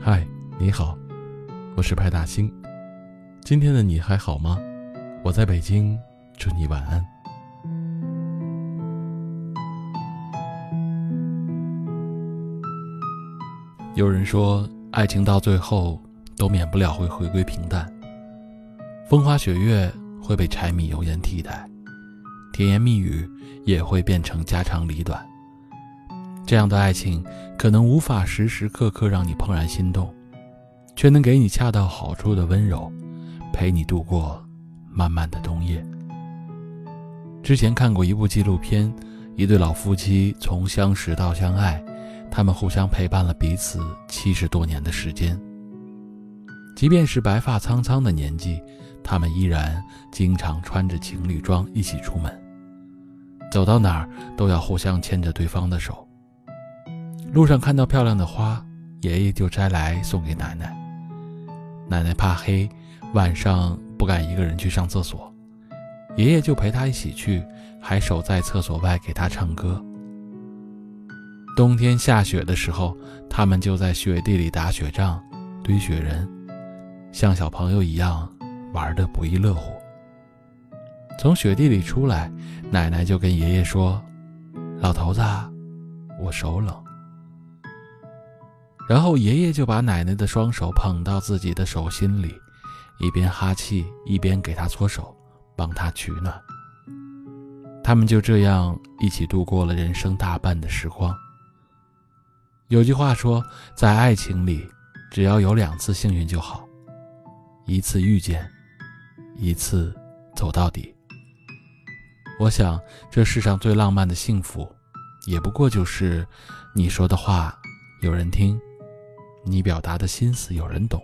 嗨你好，我是派大星。今天的你还好吗？我在北京，祝你晚安。有人说，爱情到最后都免不了会回归平淡，风花雪月会被柴米油盐替代，甜言蜜语也会变成家长里短。这样的爱情可能无法时时刻刻让你怦然心动，却能给你恰到好处的温柔，陪你度过漫漫的冬夜。之前看过一部纪录片，一对老夫妻从相识到相爱，他们互相陪伴了彼此七十多年的时间。即便是白发苍苍的年纪，他们依然经常穿着情侣装一起出门，走到哪儿都要互相牵着对方的手。路上看到漂亮的花，爷爷就摘来送给奶奶。奶奶怕黑，晚上不敢一个人去上厕所，爷爷就陪她一起去，还守在厕所外给她唱歌。冬天下雪的时候，他们就在雪地里打雪仗、堆雪人，像小朋友一样玩得不亦乐乎。从雪地里出来，奶奶就跟爷爷说：“老头子，我手冷。”然后爷爷就把奶奶的双手捧到自己的手心里，一边哈气一边给她搓手，帮她取暖。他们就这样一起度过了人生大半的时光。有句话说，在爱情里，只要有两次幸运就好，一次遇见，一次走到底。我想，这世上最浪漫的幸福，也不过就是你说的话有人听。你表达的心思有人懂。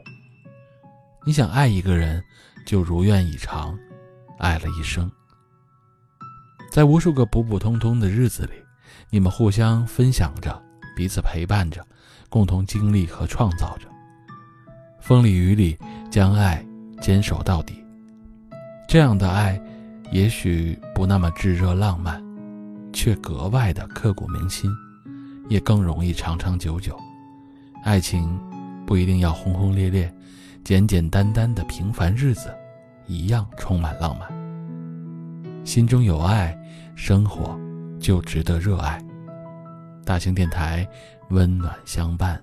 你想爱一个人，就如愿以偿，爱了一生。在无数个普普通通的日子里，你们互相分享着，彼此陪伴着，共同经历和创造着。风里雨里，将爱坚守到底。这样的爱，也许不那么炙热浪漫，却格外的刻骨铭心，也更容易长长久久。爱情不一定要轰轰烈烈，简简单单的平凡日子，一样充满浪漫。心中有爱，生活就值得热爱。大型电台，温暖相伴。